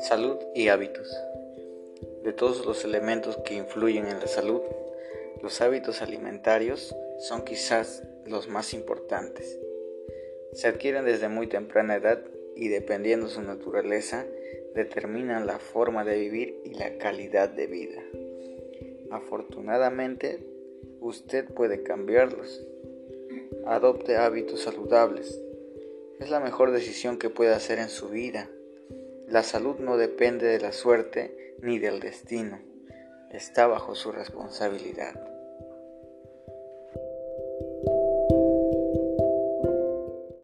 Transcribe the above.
Salud y hábitos. De todos los elementos que influyen en la salud, los hábitos alimentarios son quizás los más importantes. Se adquieren desde muy temprana edad y dependiendo su naturaleza, determinan la forma de vivir y la calidad de vida. Afortunadamente, Usted puede cambiarlos. Adopte hábitos saludables. Es la mejor decisión que puede hacer en su vida. La salud no depende de la suerte ni del destino. Está bajo su responsabilidad.